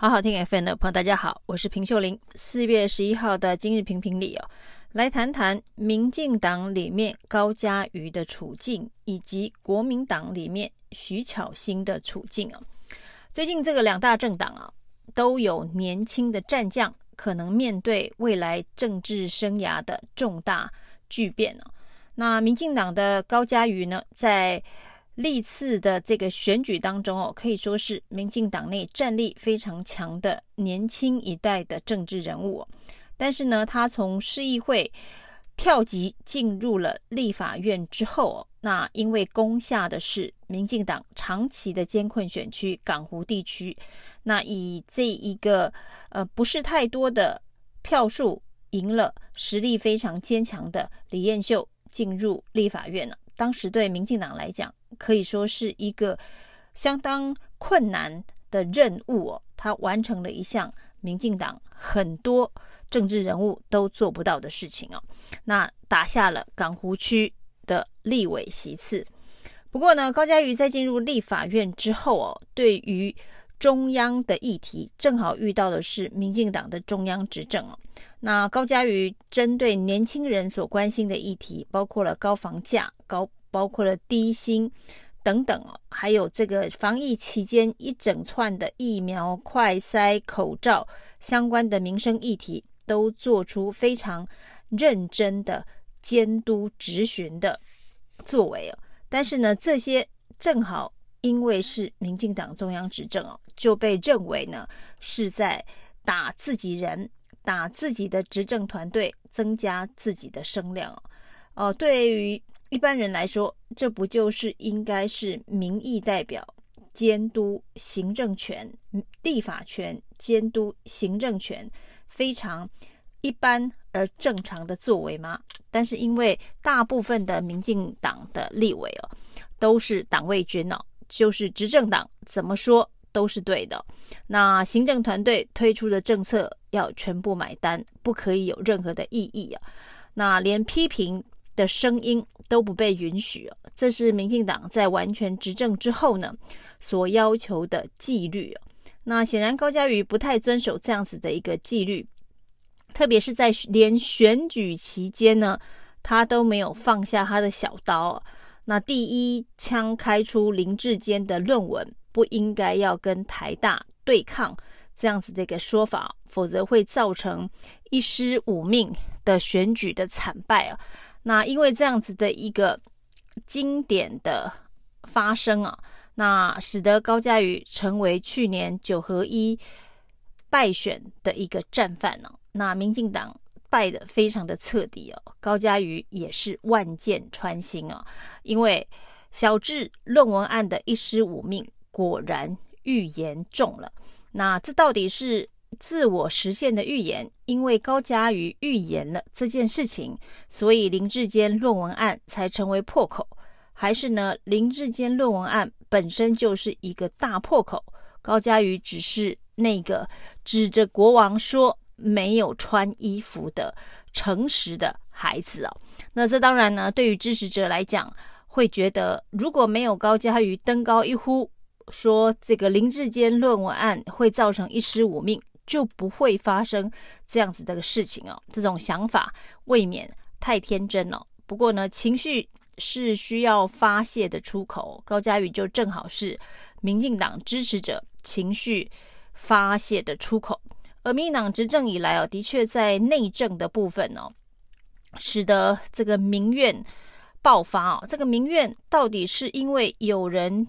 好好听 FM 的朋友，大家好，我是平秀玲。四月十一号的今日评评里哦，来谈谈民进党里面高嘉瑜的处境，以及国民党里面徐巧芯的处境哦。最近这个两大政党啊，都有年轻的战将可能面对未来政治生涯的重大巨变哦。那民进党的高嘉瑜呢，在历次的这个选举当中哦，可以说是民进党内战力非常强的年轻一代的政治人物。但是呢，他从市议会跳级进入了立法院之后，那因为攻下的是民进党长期的艰困选区港湖地区，那以这一个呃不是太多的票数赢了实力非常坚强的李彦秀进入立法院了。当时对民进党来讲，可以说是一个相当困难的任务哦，他完成了一项民进党很多政治人物都做不到的事情哦，那打下了港湖区的立委席次。不过呢，高嘉瑜在进入立法院之后哦，对于中央的议题，正好遇到的是民进党的中央执政哦。那高嘉瑜针对年轻人所关心的议题，包括了高房价、高包括了低薪等等哦，还有这个防疫期间一整串的疫苗、快筛、口罩相关的民生议题，都做出非常认真的监督执询的作为哦。但是呢，这些正好因为是民进党中央执政哦，就被认为呢是在打自己人、打自己的执政团队，增加自己的声量哦。哦，对于。一般人来说，这不就是应该是民意代表监督行政权、立法权监督行政权非常一般而正常的作为吗？但是因为大部分的民进党的立委哦，都是党卫军哦，就是执政党怎么说都是对的。那行政团队推出的政策要全部买单，不可以有任何的异议啊。那连批评的声音都不被允许，这是民进党在完全执政之后呢所要求的纪律。那显然高嘉瑜不太遵守这样子的一个纪律，特别是在连选举期间呢，他都没有放下他的小刀。那第一枪开出林志坚的论文不应该要跟台大对抗这样子的一个说法，否则会造成一失五命的选举的惨败啊。那因为这样子的一个经典的发生啊，那使得高嘉瑜成为去年九合一败选的一个战犯呢、那民进党败得非常的彻底哦、高嘉瑜也是万箭穿心啊。因为小智论文案的一尸五命，果然预言中了。那这到底是？自我实现的预言，因为高嘉瑜预言了这件事情，所以林志坚论文案才成为破口，还是呢？林志坚论文案本身就是一个大破口，高嘉瑜只是那个指着国王说没有穿衣服的诚实的孩子哦。那这当然呢，对于支持者来讲，会觉得如果没有高嘉瑜登高一呼，说这个林志坚论文案会造成一尸五命。就不会发生这样子的事情哦，这种想法未免太天真了。不过呢，情绪是需要发泄的出口，高嘉瑜就正好是民进党支持者情绪发泄的出口。而民进党执政以来哦，的确在内政的部分哦，使得这个民怨爆发哦。这个民怨到底是因为有人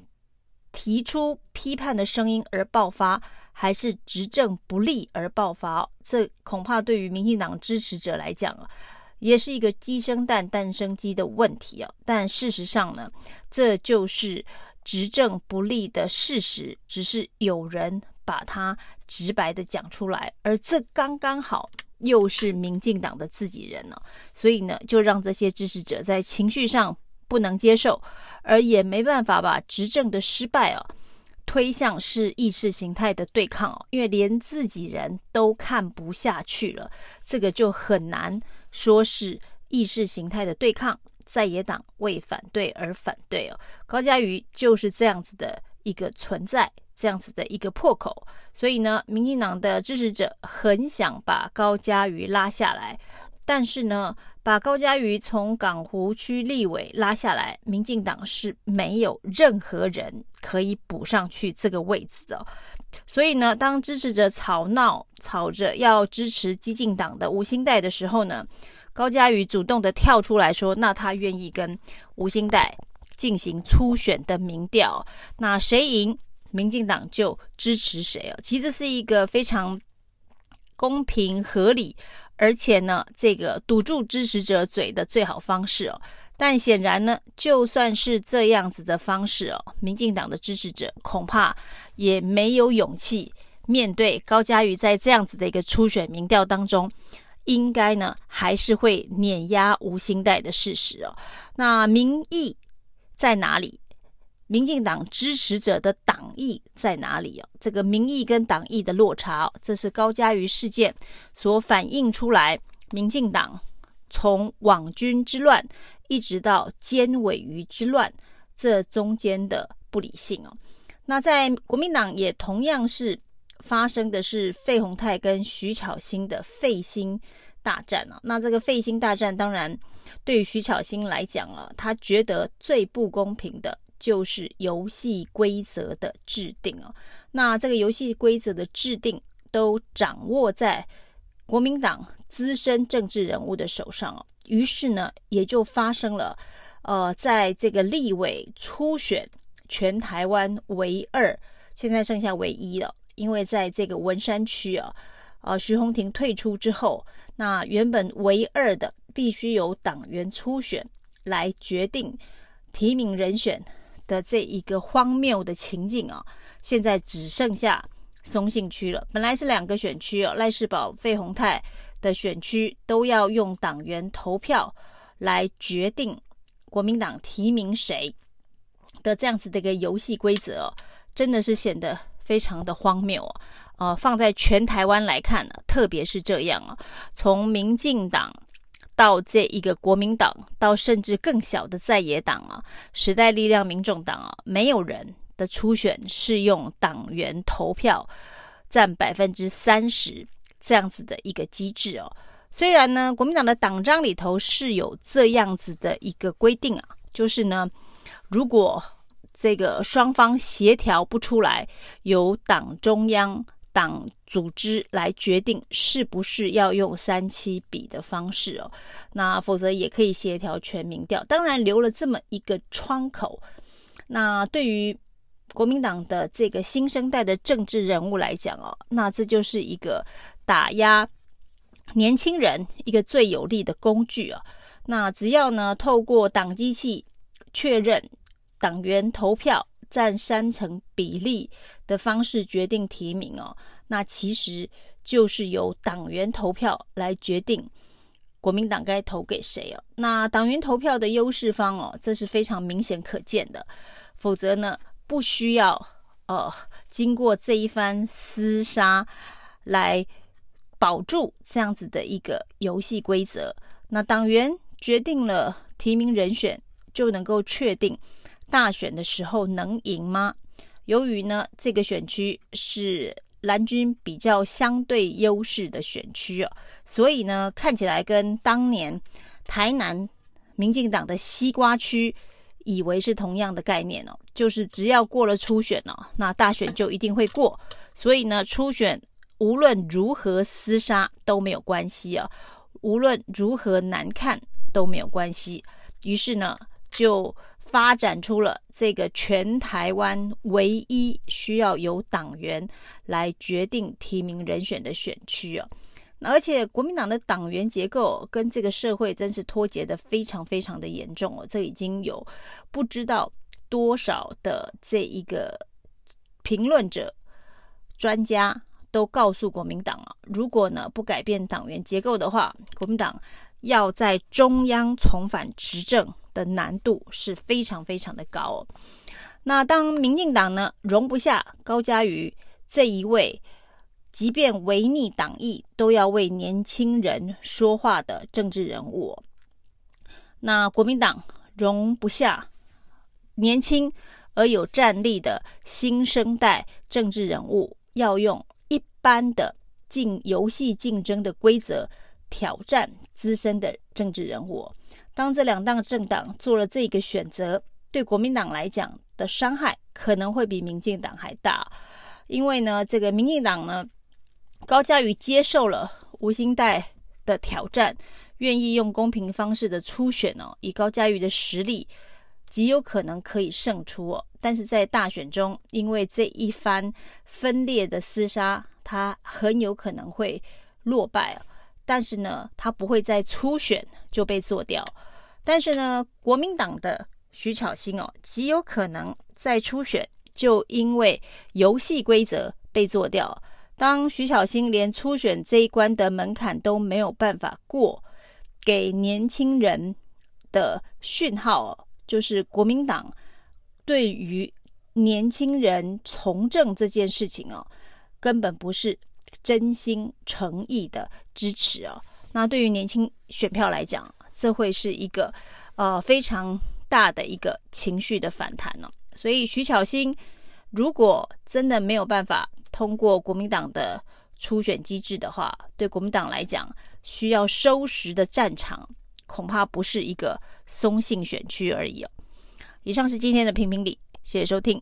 提出批判的声音而爆发？还是执政不力而爆发，这恐怕对于民进党支持者来讲啊，也是一个鸡生蛋，蛋生鸡的问题啊。但事实上呢，这就是执政不力的事实，只是有人把它直白的讲出来，而这刚刚好又是民进党的自己人呢，所以呢，就让这些支持者在情绪上不能接受，而也没办法把执政的失败啊。推向是意识形态的对抗哦，因为连自己人都看不下去了，这个就很难说是意识形态的对抗。在野党为反对而反对哦，高嘉瑜就是这样子的一个存在，这样子的一个破口，所以呢，民进党的支持者很想把高嘉瑜拉下来，但是呢，把高嘉瑜从港湖区立委拉下来，民进党是没有任何人可以补上去这个位置的。所以呢，当支持者吵闹吵着要支持激进党的吴欣岱的时候呢，高嘉瑜主动的跳出来说，那他愿意跟吴欣岱进行初选的民调，那谁赢，民进党就支持谁哦。其实是一个非常公平合理。而且呢，这个堵住支持者嘴的最好方式哦，但显然呢，就算是这样子的方式哦，民进党的支持者恐怕也没有勇气面对高嘉瑜在这样子的一个初选民调当中，应该呢还是会碾压吴欣岱的事实哦。那民意在哪里？民进党支持者的党意在哪里哦？这个民意跟党意的落差，这是高嘉瑜事件所反映出来。民进党从网军之乱一直到尖尾鱼之乱，这中间的不理性哦。那在国民党也同样是发生的是费鸿泰跟徐巧芯的费心大战啊。那这个费心大战，当然对于徐巧芯来讲啊，他觉得最不公平的。就是游戏规则的制定哦，那这个游戏规则的制定都掌握在国民党资深政治人物的手上哦，于是呢，也就发生了，呃，在这个立委初选全台湾唯二，现在剩下唯一了，因为在这个文山区啊，呃，徐宏庭退出之后，那原本唯二的必须由党员初选来决定提名人选。的这一个荒谬的情景啊，现在只剩下松信区了。本来是两个选区哦，赖世宝、费鸿泰的选区都要用党员投票来决定国民党提名谁的这样子的一个游戏规则哦，真的是显得非常的荒谬哦。呃，放在全台湾来看呢，特别是这样啊，从民进党。到这一个国民党，到甚至更小的在野党啊，时代力量、民众党啊，没有人的初选是用党员投票占百分之三十这样子的一个机制哦。虽然呢，国民党的党章里头是有这样子的一个规定啊，就是呢，如果这个双方协调不出来，由党中央。党组织来决定是不是要用三七比的方式哦，那否则也可以协调全民调。当然留了这么一个窗口，那对于国民党的这个新生代的政治人物来讲哦，那这就是一个打压年轻人一个最有力的工具啊。那只要呢透过党机器确认党员投票。占三成比例的方式决定提名哦，那其实就是由党员投票来决定国民党该投给谁哦。那党员投票的优势方哦，这是非常明显可见的。否则呢，不需要呃经过这一番厮杀来保住这样子的一个游戏规则。那党员决定了提名人选，就能够确定。大选的时候能赢吗？由于呢，这个选区是蓝军比较相对优势的选区哦，所以呢，看起来跟当年台南民进党的西瓜区以为是同样的概念哦，就是只要过了初选哦，那大选就一定会过。所以呢，初选无论如何厮杀都没有关系啊，无论如何难看都没有关系。于是呢，就。发展出了这个全台湾唯一需要由党员来决定提名人选的选区啊，而且国民党的党员结构跟这个社会真是脱节的非常非常的严重哦，这已经有不知道多少的这一个评论者、专家都告诉国民党啊，如果呢不改变党员结构的话，国民党要在中央重返执政。的难度是非常非常的高哦。那当民进党呢容不下高嘉瑜这一位，即便违逆党意都要为年轻人说话的政治人物，那国民党容不下年轻而有战力的新生代政治人物，要用一般的竞游戏竞争的规则挑战资深的政治人物。当这两大政党做了这个选择，对国民党来讲的伤害可能会比民进党还大，因为呢，这个民进党呢，高嘉瑜接受了吴欣岱的挑战，愿意用公平方式的初选哦，以高嘉瑜的实力，极有可能可以胜出哦。但是在大选中，因为这一番分裂的厮杀，他很有可能会落败哦。但是呢，他不会在初选就被做掉。但是呢，国民党的徐巧芯哦，极有可能在初选就因为游戏规则被做掉。当徐巧芯连初选这一关的门槛都没有办法过，给年轻人的讯号哦，就是国民党对于年轻人从政这件事情哦，根本不是。真心诚意的支持哦，那对于年轻选票来讲，这会是一个呃非常大的一个情绪的反弹呢、哦。所以徐巧芯如果真的没有办法通过国民党的初选机制的话，对国民党来讲，需要收拾的战场恐怕不是一个松信选区而已哦。以上是今天的评评理，谢谢收听。